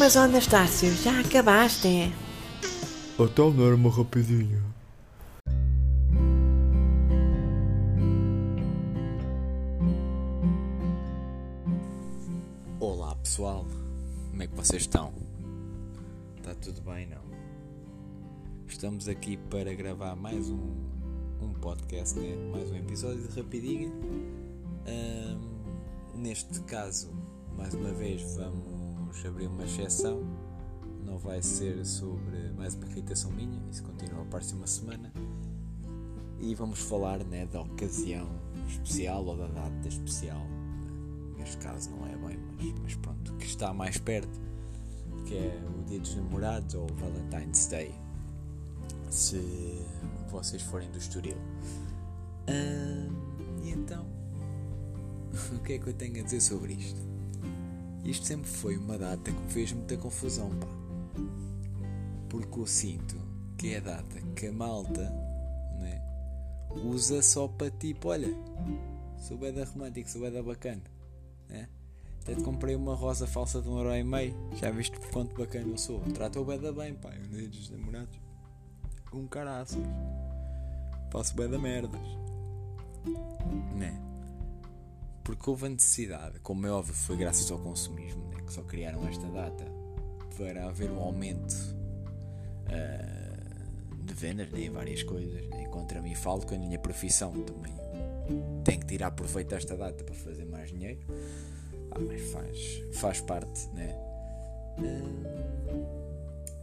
Mas ó Anastácio, já acabaste? é? Então não era uma rapidinha. Olá pessoal, como é que vocês estão? Está tudo bem não? Estamos aqui para gravar mais um, um podcast, né? mais um episódio de Rapidinha. Ahm, neste caso, mais uma vez, vamos abrir uma exceção. Não vai ser sobre mais uma irritação minha, isso continua a próxima semana. E vamos falar né, da ocasião especial ou da data especial neste caso não é bem, mas, mas pronto, que está mais perto, que é o Dia dos Namorados ou Valentine's Day, se vocês forem do Estoril. Ah, e então, o que é que eu tenho a dizer sobre isto? Isto sempre foi uma data que me fez muita confusão, pá. Porque eu sinto que é a data que a malta né, usa só para tipo, olha, sou bem da romântico, sou bem da bacana. Né? Até te comprei uma rosa falsa de um euro e meio. Já viste quanto bacana eu sou? Trata o beda bem, pá. Eu dos namorados. Um caraças. Faço beda merdas. Né? Porque houve a necessidade, como é óbvio, foi graças ao consumismo, né? que só criaram esta data para haver um aumento ah, de vendas né? várias coisas. Né? Contra mim falo que a minha profissão também tem que tirar proveito desta data para fazer mais dinheiro. Ah, mas faz, faz parte, né? Ah,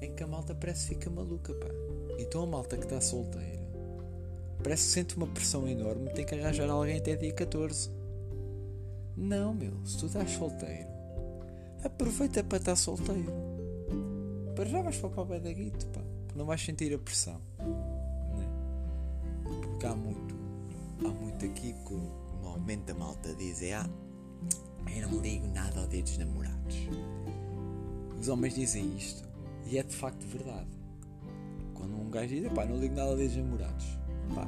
em que a malta parece que fica maluca, pá. Então a malta que está solteira parece que sente uma pressão enorme, tem que arranjar alguém até dia 14. Não, meu, se tu estás solteiro, aproveita para estar solteiro. Para já vais para o pé da guito, pá. Não vais sentir a pressão. Né? Porque há muito há muito aqui que normalmente a malta diz é ah, eu não ligo nada ao dia dos namorados. Os homens dizem isto e é de facto verdade. Quando um gajo diz, pá, não ligo nada ao dia dos namorados. Pá,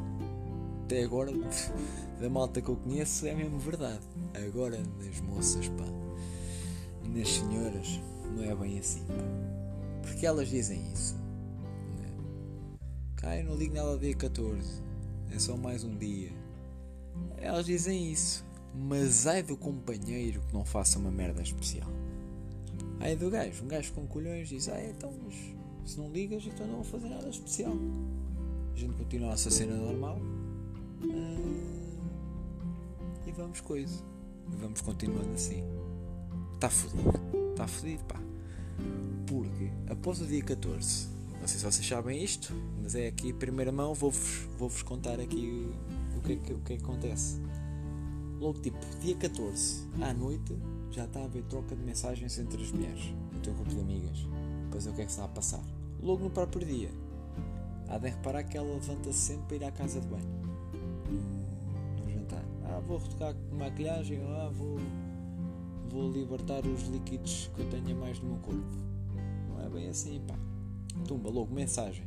até agora, da malta que eu conheço, é mesmo verdade. Agora, nas moças, pá, nas senhoras, não é bem assim, pá. Porque elas dizem isso. Né? Cá, eu não ligo nada ao dia 14 é só mais um dia. Elas dizem isso, mas ai do companheiro que não faça uma merda especial. Ai do gajo, um gajo com colhões diz: Ah, então, mas se não ligas, então não vou fazer nada especial. A gente continua a nossa cena normal vamos coisa. Vamos continuando assim. Está fodido, está fodido, pá. Porque após o dia 14 não sei se vocês sabem isto, mas é aqui primeira mão, vou-vos vou -vos contar aqui o que, é o é que acontece. Logo tipo, dia 14 à noite já está a haver troca de mensagens entre as mulheres, no teu grupo de amigas, para ver o que é que está a passar. Logo no próprio dia, há de reparar que ela levanta-se sempre para ir à casa de banho, vou retocar maquilhagem, ah, vou, vou libertar os líquidos que eu tenho mais no meu corpo. Não é bem assim, pá tumba logo mensagem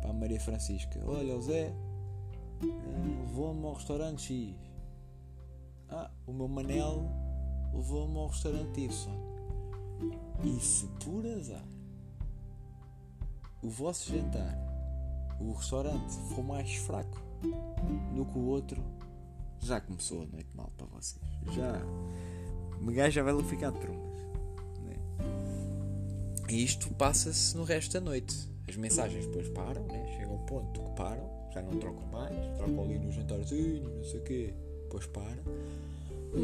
para a Maria Francisca: Olha, Zé levou-me ao restaurante X. Ah, o meu Manel levou-me ao restaurante Y. E se por azar o vosso jantar, o restaurante for mais fraco do que o outro, já começou a noite mal para vocês. Já. O gajo já vai ficar de trombas. E isto passa-se no resto da noite. As mensagens depois param, né? chega um ponto que param, já não trocam mais, trocam ali no jantarzinho, não sei o quê, depois param.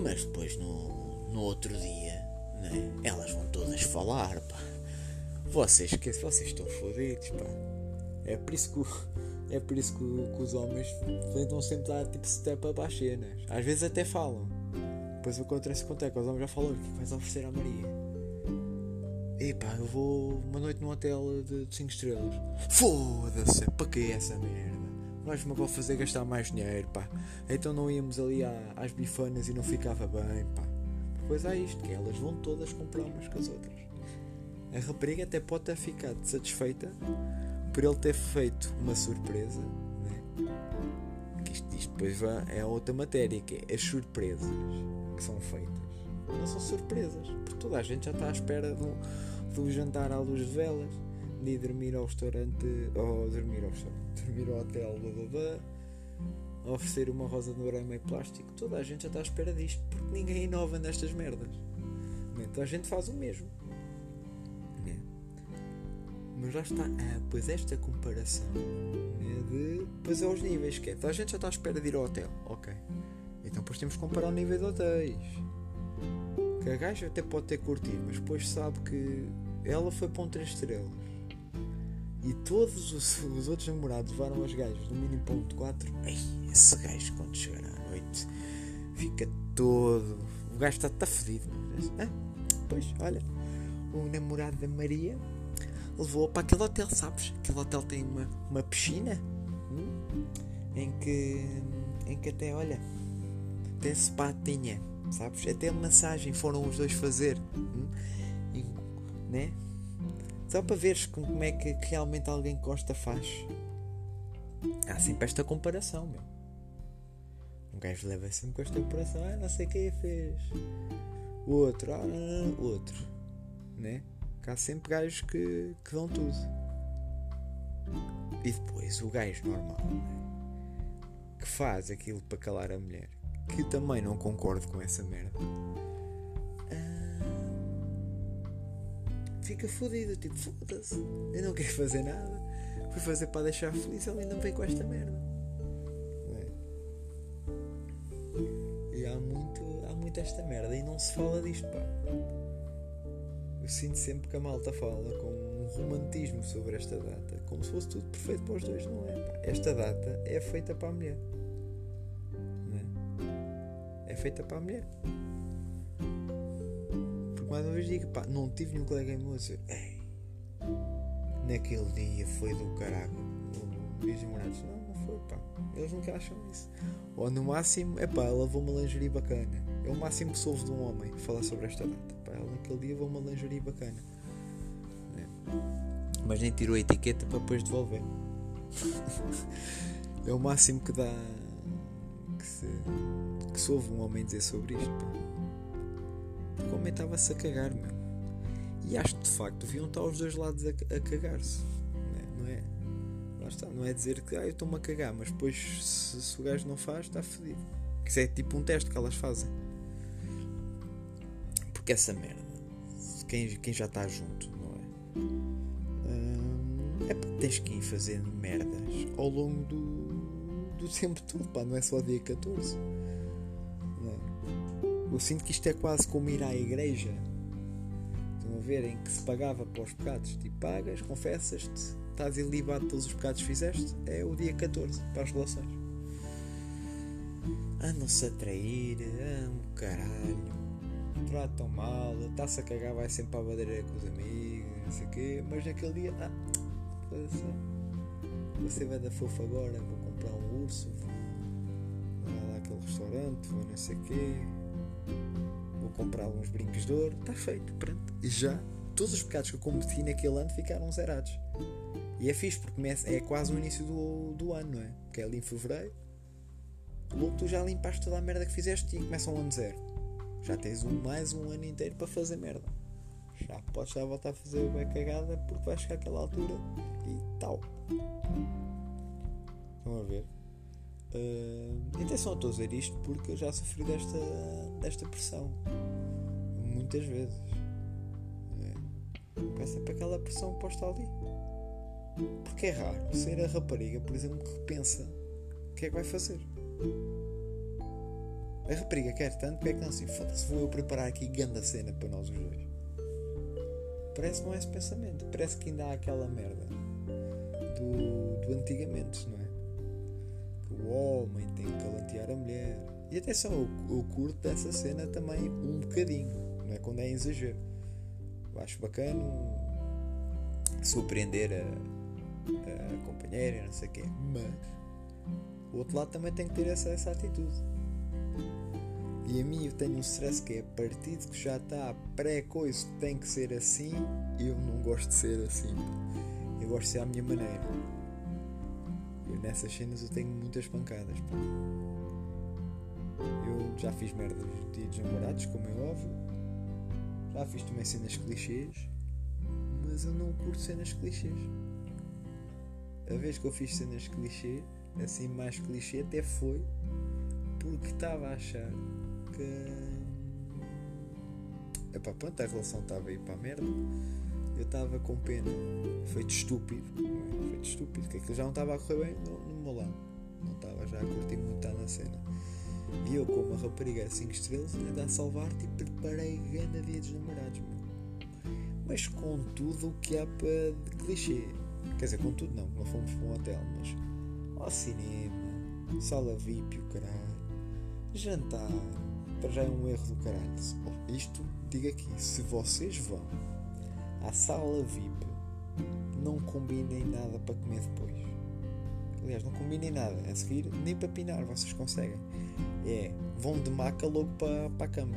Mas depois no, no outro dia, né? elas vão todas falar, pá. Vocês, que, vocês estão fodidos, pá. É por isso que, é por isso que, que os homens tentam sempre dar tipo step up às cenas. Às vezes até falam. Depois acontece quanto é que os homens já falaram o que vais oferecer à Maria. Epá, eu vou uma noite num hotel de 5 estrelas. Foda-se, para que essa merda? Nós me vou fazer gastar mais dinheiro, pá. Então não íamos ali às bifanas e não ficava bem, pá. Pois há isto, que elas vão todas comprar umas com as outras. A rapariga até pode ter ficado satisfeita por ele ter feito uma surpresa, né? Que isto, isto depois vai, é outra matéria, que é as surpresas que são feitas não são surpresas. Porque toda a gente já está à espera do, do jantar à luz de velas, de ir dormir ao restaurante, ou dormir ao restaurante, dormir ao hotel, blá blá blá, oferecer uma rosa de ouro meio plástico. Toda a gente já está à espera disto, porque ninguém inova nestas merdas. Então a gente faz o mesmo. Mas lá está, ah, pois esta comparação né, de. Pois é aos níveis que é. A gente já está à espera de ir ao hotel. Ok. Então depois temos que comparar o nível de hotéis. Que a gaja até pode ter curtido, mas depois sabe que ela foi para um 3 estrelas. E todos os, os outros namorados levaram as gajas no mínimo ponto 4. Ei, esse gajo quando chegar à noite fica todo. O gajo está tá fedido. Ah, pois, olha, o namorado da Maria levou-a para aquele hotel, sabes? Aquele hotel tem uma, uma piscina hum, em que em que até, olha, tem spa tinha, sabes? Até massagem foram os dois fazer, hum, e, né? Só para veres como é que, realmente alguém gosta faz. Há sempre esta comparação, meu. Um gajo leva sempre com esta comparação. Ah, não sei quem fez. O outro, ah, outro. Né? Há sempre gajos que, que dão tudo. E depois o gajo normal, né? que faz aquilo para calar a mulher, que também não concordo com essa merda. fica fodido. Tipo, foda-se, eu não quero fazer nada. Fui fazer para deixar feliz, ele ainda vem com esta merda. É? E há muito, há muito esta merda e não se fala disto, pá. Eu sinto sempre que a malta fala com um romantismo sobre esta data, como se fosse tudo perfeito para os dois, não é? Pá. Esta data é feita para a mulher. É? é feita para a mulher mais uma vez digo, pá, não tive nenhum colega meu a dizer, ei, naquele dia foi do caralho, os namorados, não, não foi, pá, eles nunca acham isso. Ou no máximo, é pá, ela levou uma lingerie bacana. É o máximo que soube de um homem falar sobre esta data. Naquele dia levou uma lingerie bacana. É. Mas nem tirou a etiqueta para depois devolver. é o máximo que dá. que se. que soube um homem dizer sobre isto, porque o homem estava-se a cagar, meu. E acho que de facto deviam estar os dois lados a, a cagar-se. Não é? Não é? Não é dizer que ah, eu estou-me a cagar, mas depois se, se, o gajo não faz, está fedido. Isso é tipo um teste que elas fazem. Porque essa merda, quem, quem já está junto, não é? É porque tens que ir fazendo merdas ao longo do, do tempo todo, pá, não é só dia 14. Eu sinto que isto é quase como ir à igreja. Estão a ver? Em que se pagava para os pecados. Tipo, pagas, confessas-te, estás ilibado de todos os pecados que fizeste. É o dia 14 para as relações. Andam-se a trair, amo caralho. Tratam mal, está-se a cagar, vai sempre para a badeira com os amigos, não sei o quê. Mas naquele dia, ah, você vai da fofa agora, vou comprar um urso, vou lá àquele restaurante, vou não sei o quê vou comprar uns brincos de ouro, está feito, pronto. E já todos os pecados que eu cometi naquele ano ficaram zerados. E é fixe porque é quase o início do, do ano, não é? Porque é ali em fevereiro. Logo tu já limpaste toda a merda que fizeste e começa um ano zero. Já tens um, mais um ano inteiro para fazer merda. Já podes já voltar a fazer bem cagada porque vai chegar àquela altura e tal. Estão a ver? Uh, atenção, estou a dizer isto porque eu já sofri desta, desta pressão muitas vezes. É. Para aquela pressão posta ali. Porque é raro ser a rapariga, por exemplo, que pensa o que é que vai fazer. A rapariga quer tanto, que é que não assim? Foda-se, vou eu preparar aqui grande cena para nós os dois. Parece que não é esse pensamento. Parece que ainda há aquela merda do, do antigamente, não é? o homem tem que galantear a mulher. E atenção, eu, eu curto dessa cena também um bocadinho, não é quando é exagero. Eu acho bacana surpreender a, a companheira, não sei o quê, mas o outro lado também tem que ter essa, essa atitude. E a mim eu tenho um stress que é de que já está pré-coisa tem que ser assim, eu não gosto de ser assim. Eu gosto de ser à minha maneira nessas cenas eu tenho muitas pancadas. Pá. Eu Já fiz merda dos dias dos namorados, como é óbvio. Já fiz também cenas clichês. Mas eu não curto cenas clichês. A vez que eu fiz cenas clichê, assim mais clichê, até foi porque estava a achar que. Epá, pronto, a relação estava aí para a merda. Eu estava com pena. Feito estúpido. Feito estúpido, que aquilo já não estava a correr bem no, no meu lado. Não estava já a curtir muito estar na cena. E eu, como uma rapariga 5 estrelas, ainda a salvar-te e preparei grande dia dos namorados, meu. Mas com tudo o que há para de clichê. Quer dizer, com tudo não, não fomos para um hotel, mas ao cinema, sala VIP, o caralho, jantar, para já é um erro do caralho. Isto, diga aqui, se vocês vão à sala VIP, não combinem nada para comer depois. Aliás, não combinem nada. A seguir, nem para pinar, vocês conseguem. É, vão de maca logo para, para a cama.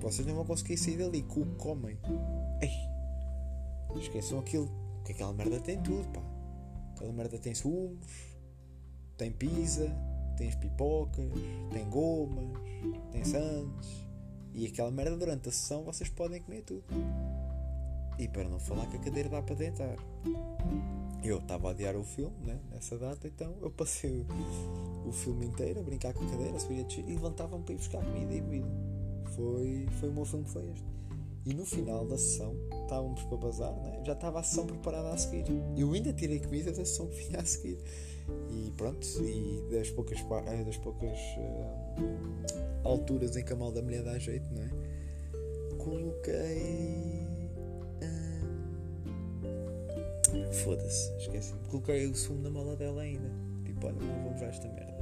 Vocês não vão conseguir sair dali, com o que comem. Ei, esqueçam aquilo, que aquela merda tem tudo, pá. Aquela merda tem sumos, tem pizza, tem pipocas, tem gomas, tem sandes. E aquela merda durante a sessão vocês podem comer tudo. E para não falar que a cadeira dá para deitar. Eu estava a adiar o filme né, nessa data, então eu passei o, filme inteiro a brincar com a cadeira, e levantava-me para ir buscar comida e bebida. Foi, foi o meu filme que foi este. E no final da sessão, estávamos para bazar, né? já estava a sessão preparada a seguir. Eu ainda tirei comida da sessão que vinha a seguir. E pronto, e das poucas, eh, das poucas uh, alturas em que a mal da mulher dá jeito, não é? Coloquei. Uh, Foda-se, esqueci. Coloquei o sumo na mala dela ainda. Tipo, olha, não vamos já esta merda.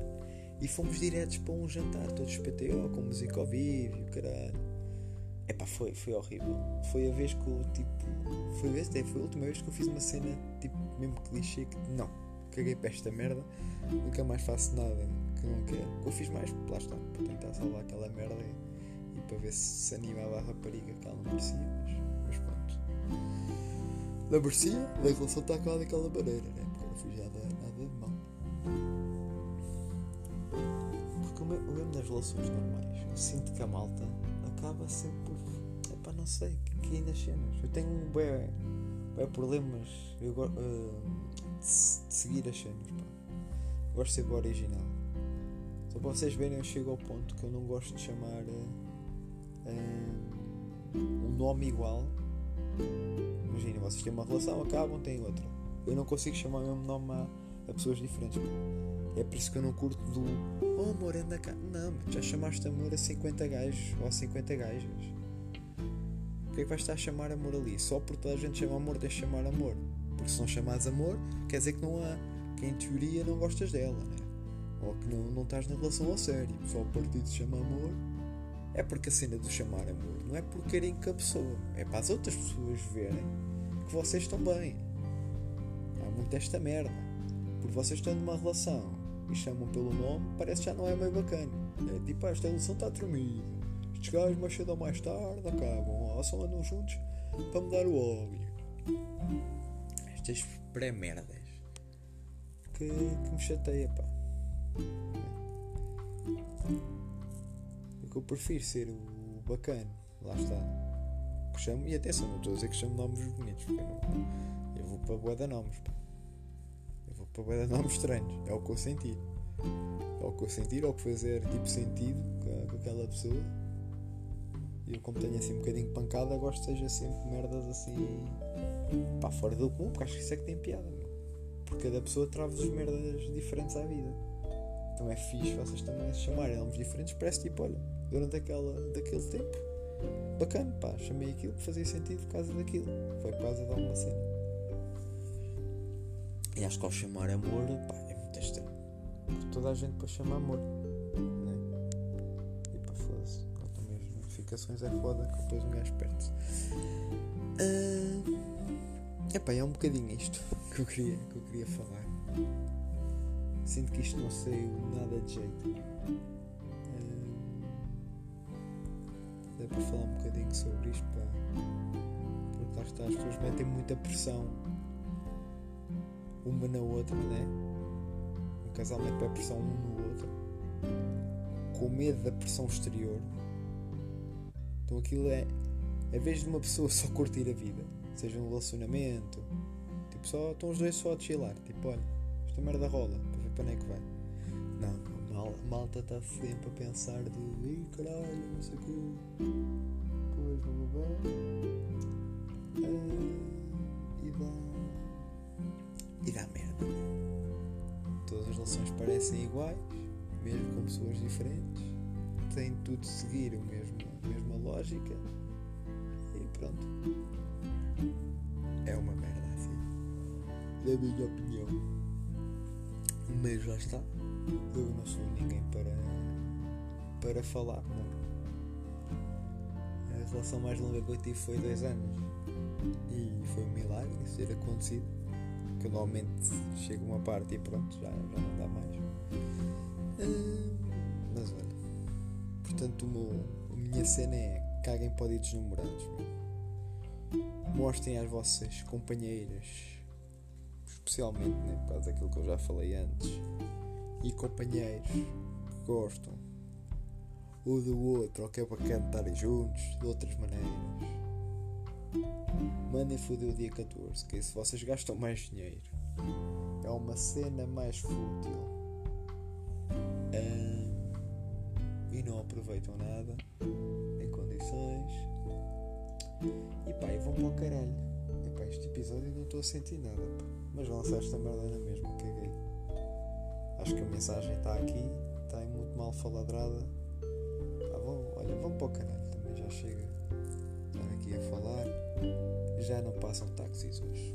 E fomos diretos para um jantar, todos PTO, com música ao vivo, caralho. Epá, foi, foi horrível. Foi a vez que eu, tipo. Foi a, vez, foi a última vez que eu fiz uma cena, tipo, mesmo clichê, que não, caguei para esta merda, nunca mais faço nada que não quero. O que eu fiz mais, lá está, para tentar salvar aquela merda e, e para ver se se animava a rapariga que ela não merecia, mas, mas pronto. Não merecia, a relação está acabada daquela maneira, né? Porque eu não fiz nada, nada de mal. Porque o mesmo nas relações normais, eu sinto que a malta acaba sempre por. Epá, não sei, que nas cenas. Eu tenho um bué, bué problemas eu, uh, de, de, seguir as cenas. Pá. Gosto de ser o original. Só para vocês verem, eu chego ao ponto que eu não gosto de chamar uh, um nome igual. Imagina, vocês têm uma relação, acabam, têm outra. Eu não consigo chamar o mesmo nome a, a pessoas diferentes. Pá. É por isso que eu não curto do Oh amor, anda cá. Não, já chamaste amor a 50 gajos ou a 50 gajas. Porquê é que vais estar a chamar amor ali? Só porque toda a gente chama amor, deixa chamar amor. Porque se não chamares amor, quer dizer que não há. Que em teoria não gostas dela, né? Ou que não, não estás na relação a sério. Só o partido chama amor. É porque a cena de chamar amor não é por querem que a pessoa. É para as outras pessoas verem que vocês estão bem. Há muito esta merda. Porque vocês estão numa relação e chamam pelo nome, parece que já não é meio bacana. É tipo, ah, esta relação está tremida. Estes gajos mais cedo ou mais tarde acabam, ou só andam juntos para mudar o óbvio. Estas pré-merdas que, que me chateia, pá. É que eu prefiro ser o bacana, lá está. Que chamo, e atenção, não estou a dizer que chamo nomes bonitos, porque eu, não, eu vou para boa de nomes, pá para bem nomes estranhos. É o que eu senti. É o que eu sentir, ou que fazer tipo sentido com, com aquela pessoa. E eu como tenho assim um bocadinho pancada, gosto que seja sempre merdas assim pá, fora do comum, porque acho que isso é que tem piada. Meu. Porque cada pessoa trava-vos merdas diferentes à vida. Então é fixe vocês também se chamarem nomes diferentes, parece tipo, olha, durante aquela, daquele tempo, bacana, pá, chamei aquilo que fazia sentido por causa daquilo. Foi por causa de alguma cena. E acho que ao chamar amor, pá, é muito estranho. Porque toda a gente para chamar amor. Né? E pá, foda-se. Também as notificações é foda que depois um gajo perde. Uh, epá, é um bocadinho isto que eu queria, que eu queria falar. Sinto que isto não saiu nada de jeito. Uh, dá para falar um bocadinho sobre isto, pá. Porque lá está, as pessoas metem muita pressão uma na outra, né? Um casal mete a pressão um no outro. com medo da pressão exterior. Então aquilo é. Em vez de uma pessoa só curtir a vida, seja um relacionamento, tipo, só estão os dois só a chilar, tipo, olha, esta merda rola, para ver para onde é que vai. Não, mal, malta está sempre a pensar de Ih, caralho, não sei o quê. Pois, blá blá blá. Relações parecem iguais, mesmo com pessoas diferentes. Têm tudo de seguir o mesmo, a mesma lógica. E pronto. É uma merda assim. Da minha opinião. Mas já está. Eu não sou ninguém para, para falar, não. A relação mais longa que eu tive foi dois anos. E foi um milagre isso ter acontecido. Normalmente chega uma parte e pronto, já, já não dá mais. Ah, mas olha. Portanto, o meu, a minha cena é caguem para ditos namorados. meu. Mostrem às vossas companheiras, especialmente né, por causa daquilo que eu já falei antes, e companheiros que gostam um do outro ou que é para cantarem juntos de outras maneiras. Mandem foder o dia 14, que se vocês gastam mais dinheiro, é uma cena mais fútil. Ah, e não aproveitam nada em condições. E pá, e vão para o caralho. E pá, este episódio não estou a sentir nada, pá. mas vou lançar esta merda na mesma, caguei. Acho que a mensagem está aqui, está muito mal faladrada. Pá, vão, olha, vão para o caralho, também já chega. Estar aqui a falar já não passam táxis hoje.